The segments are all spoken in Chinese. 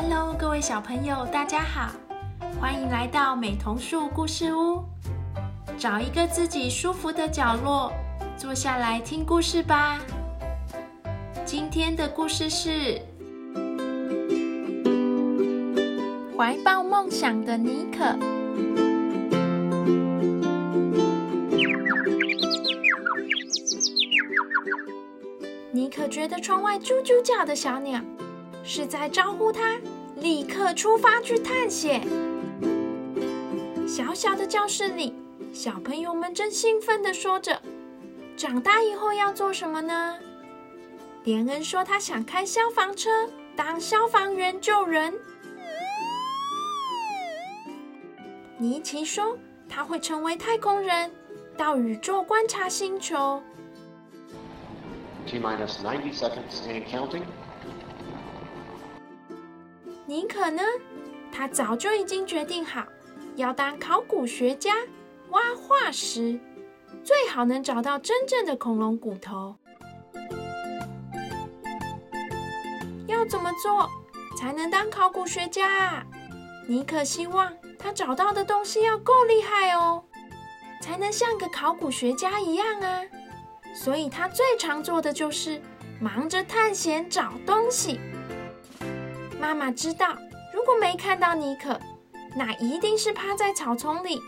Hello，各位小朋友，大家好，欢迎来到美童树故事屋。找一个自己舒服的角落，坐下来听故事吧。今天的故事是怀抱梦想的妮可。妮可觉得窗外啾啾叫的小鸟。是在招呼他立刻出发去探险。小小的教室里，小朋友们正兴奋地说着：“长大以后要做什么呢？”连恩说他想开消防车，当消防员救人。尼奇说他会成为太空人，到宇宙观察星球。T minus ninety seconds and counting. 妮可呢？他早就已经决定好，要当考古学家，挖化石，最好能找到真正的恐龙骨头。要怎么做才能当考古学家啊？妮可希望他找到的东西要够厉害哦，才能像个考古学家一样啊。所以他最常做的就是忙着探险找东西。妈妈知道，如果没看到妮可，那一定是趴在草丛里，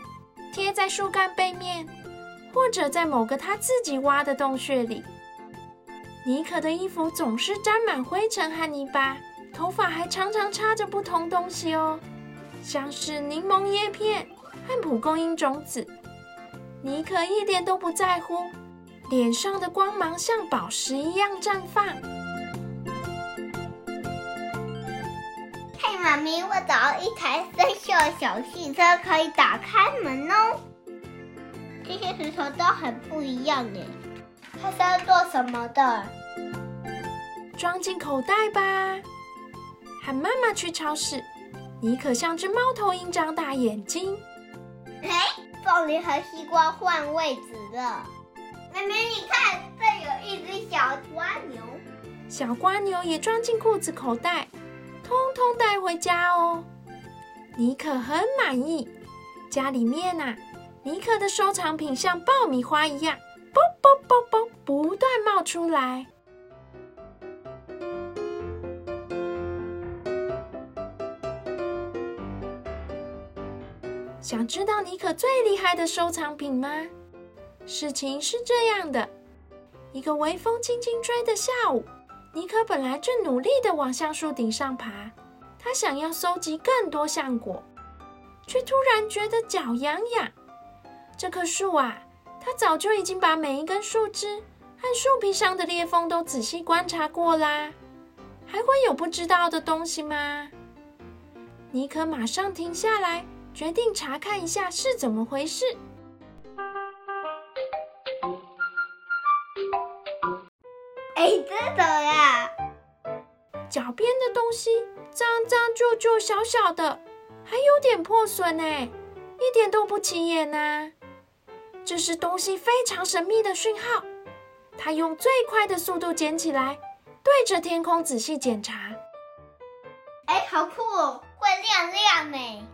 贴在树干背面，或者在某个他自己挖的洞穴里。妮可的衣服总是沾满灰尘和泥巴，头发还常常插着不同东西哦，像是柠檬叶片和蒲公英种子。妮可一点都不在乎，脸上的光芒像宝石一样绽放。妈咪，我找到一台生锈小汽车，可以打开门哦。这些石头都很不一样耶，它是要做什么的？装进口袋吧。喊妈妈去超市。你可像只猫头鹰，张大眼睛。哎，凤梨和西瓜换位置了。妹妹，你看，这有一只小瓜牛。小瓜牛也装进裤子口袋。通通带回家哦，妮可很满意。家里面呐，妮可的收藏品像爆米花一样，啵啵啵啵不断冒出来。想知道妮可最厉害的收藏品吗？事情是这样的：一个微风轻轻吹的下午。尼克本来正努力的往橡树顶上爬，他想要搜集更多橡果，却突然觉得脚痒痒。这棵树啊，他早就已经把每一根树枝和树皮上的裂缝都仔细观察过啦，还会有不知道的东西吗？尼克马上停下来，决定查看一下是怎么回事。哎，真的呀！脚边的东西脏脏旧旧、小小的，还有点破损呢，一点都不起眼呐。这是东西非常神秘的讯号。他用最快的速度捡起来，对着天空仔细检查。哎，好酷哦，会亮亮呢！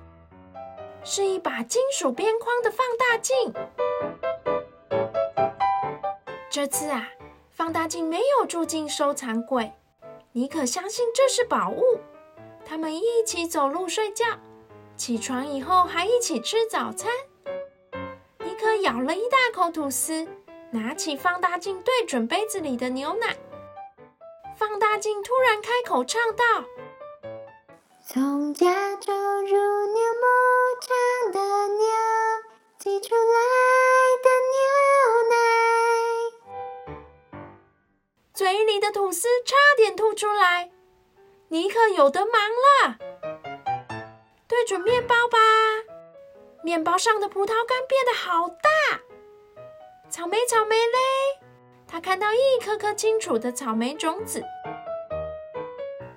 是一把金属边框的放大镜。这次啊。放大镜没有住进收藏柜，妮可相信这是宝物。他们一起走路、睡觉，起床以后还一起吃早餐。妮可咬了一大口吐司，拿起放大镜对准杯子里的牛奶。放大镜突然开口唱道：“从加州入牛牧场的牛，挤出来嘴里的吐司差点吐出来，尼克有得忙了。对准面包吧，面包上的葡萄干变得好大。草莓，草莓嘞！他看到一颗颗清楚的草莓种子。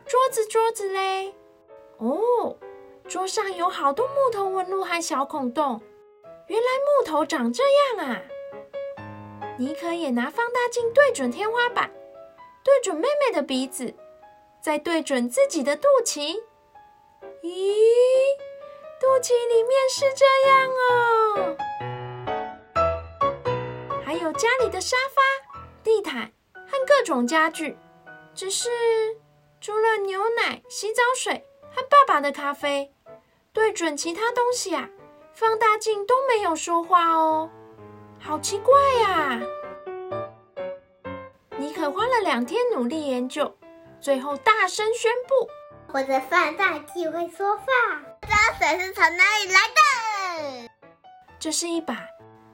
桌子，桌子嘞！哦，桌上有好多木头纹路和小孔洞。原来木头长这样啊！尼克也拿放大镜对准天花板。对准妹妹的鼻子，再对准自己的肚脐，咦，肚脐里面是这样哦。还有家里的沙发、地毯和各种家具，只是除了牛奶、洗澡水和爸爸的咖啡，对准其他东西啊，放大镜都没有说话哦，好奇怪呀！可花了两天努力研究，最后大声宣布：“我的放大镜会说话，不知道水是从哪里来的。”这是一把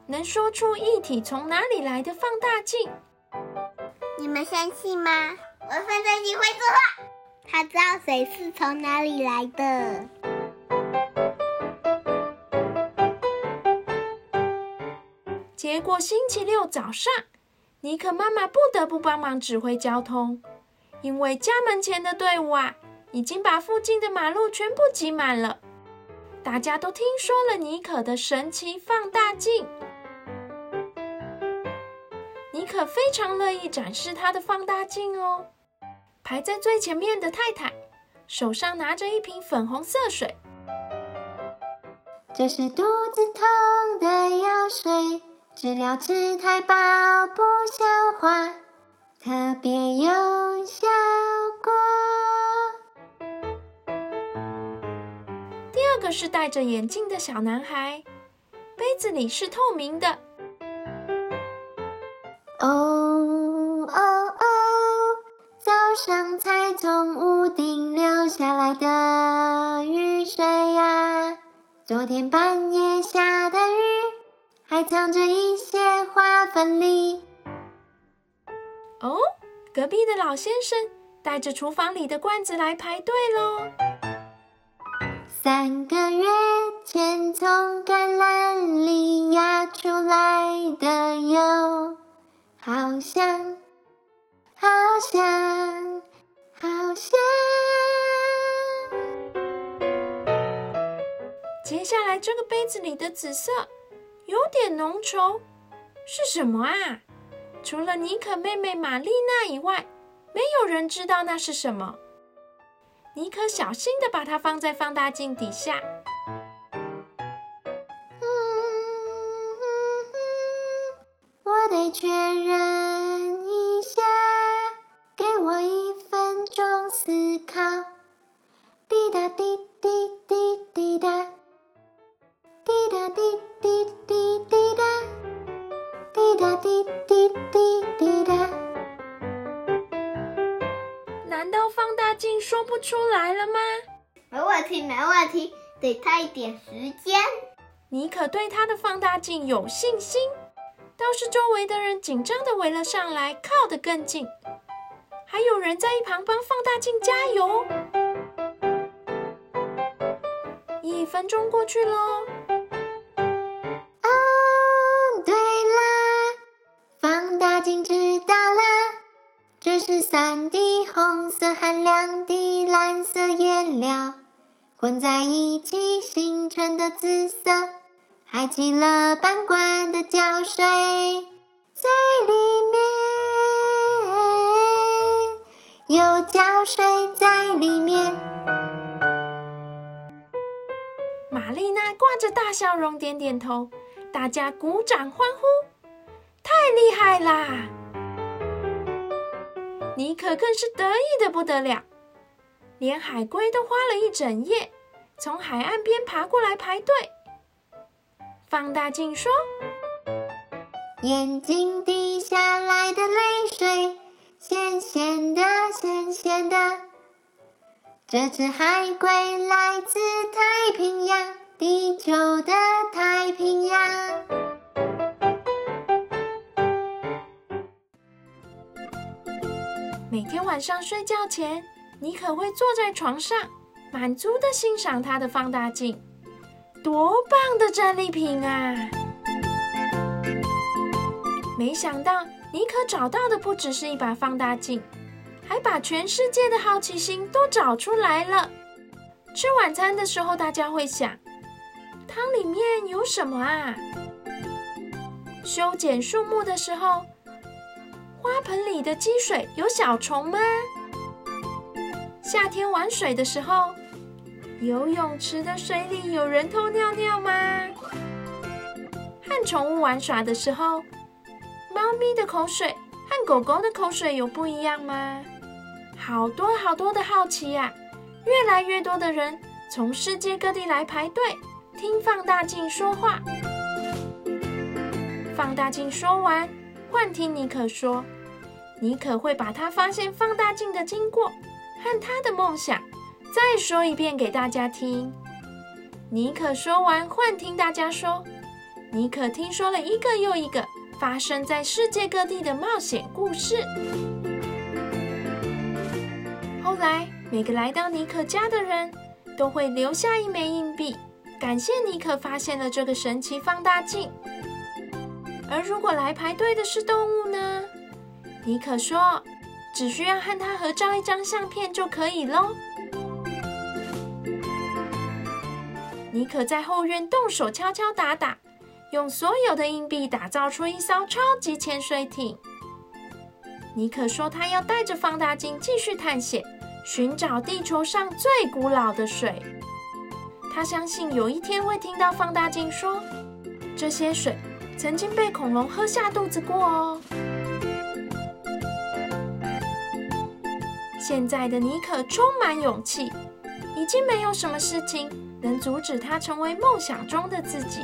能说出液体从哪里来的放大镜。你们相信吗？我的放大镜会说话，它知道水是从哪里来的。结果星期六早上。尼克妈妈不得不帮忙指挥交通，因为家门前的队伍啊，已经把附近的马路全部挤满了。大家都听说了尼可的神奇放大镜，尼可非常乐意展示他的放大镜哦。排在最前面的太太手上拿着一瓶粉红色水，这是肚子痛水。治疗吃太饱不消化，特别有效果。第二个是戴着眼镜的小男孩，杯子里是透明的。哦哦哦！早上才从屋顶流下来的雨水呀，昨天半夜下的雨。还藏着一些花粉粒。哦，隔壁的老先生带着厨房里的罐子来排队喽。三个月前从橄榄里压出来的油，好香，好香，好香。接下来这个杯子里的紫色。有点浓稠，是什么啊？除了妮可妹妹玛丽娜以外，没有人知道那是什么。妮可小心的把它放在放大镜底下。我得确认他一点时间。尼可对他的放大镜有信心，倒是周围的人紧张的围了上来，靠得更近，还有人在一旁帮放大镜加油。一分钟过去喽。这是三滴红色和两滴蓝色颜料混在一起形成的紫色，还挤了半罐的胶水在里面，有胶水在里面。玛丽娜挂着大笑容，点点头，大家鼓掌欢呼，太厉害啦！尼可更是得意的不得了，连海龟都花了一整夜从海岸边爬过来排队。放大镜说：“眼睛滴下来的泪水，咸咸的，咸咸的。这只海龟来自太平洋，地球的太平洋。”每天晚上睡觉前，你可会坐在床上，满足的欣赏他的放大镜，多棒的战利品啊！没想到，你可找到的不只是一把放大镜，还把全世界的好奇心都找出来了。吃晚餐的时候，大家会想，汤里面有什么啊？修剪树木的时候。花盆里的积水有小虫吗？夏天玩水的时候，游泳池的水里有人偷尿尿吗？和宠物玩耍的时候，猫咪的口水和狗狗的口水有不一样吗？好多好多的好奇呀！越来越多的人从世界各地来排队听放大镜说话。放大镜说完，换听尼可说。尼可会把他发现放大镜的经过和他的梦想再说一遍给大家听。尼可说完，换听大家说。尼可听说了一个又一个发生在世界各地的冒险故事。后来，每个来到尼可家的人都会留下一枚硬币，感谢尼可发现了这个神奇放大镜。而如果来排队的是动物呢？尼可说：“只需要和他合照一张相片就可以喽。”尼可在后院动手敲敲打打，用所有的硬币打造出一艘超级潜水艇。尼可说：“他要带着放大镜继续探险，寻找地球上最古老的水。他相信有一天会听到放大镜说，这些水曾经被恐龙喝下肚子过哦。”现在的妮可充满勇气，已经没有什么事情能阻止她成为梦想中的自己。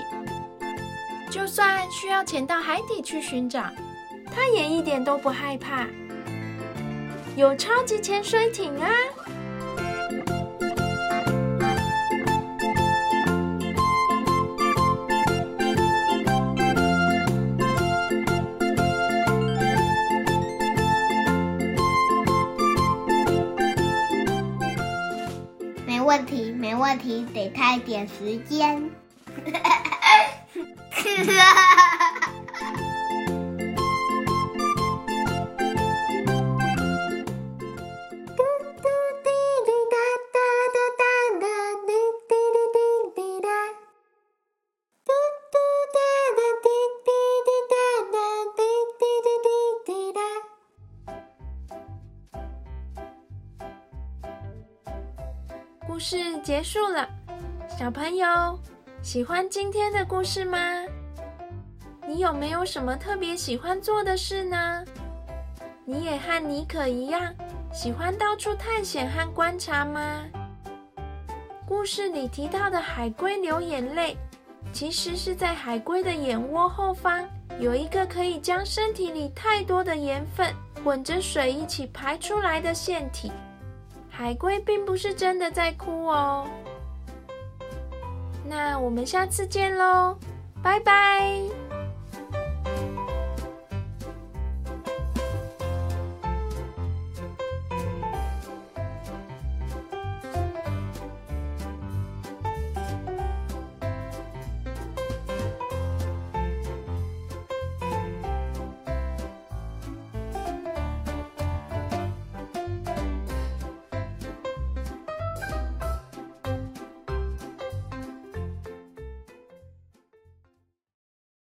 就算需要潜到海底去寻找，她也一点都不害怕。有超级潜水艇啊！问题没问题，给他一点时间。故事结束了，小朋友喜欢今天的故事吗？你有没有什么特别喜欢做的事呢？你也和妮可一样喜欢到处探险和观察吗？故事里提到的海龟流眼泪，其实是在海龟的眼窝后方有一个可以将身体里太多的盐分混着水一起排出来的腺体。海龟并不是真的在哭哦。那我们下次见喽，拜拜。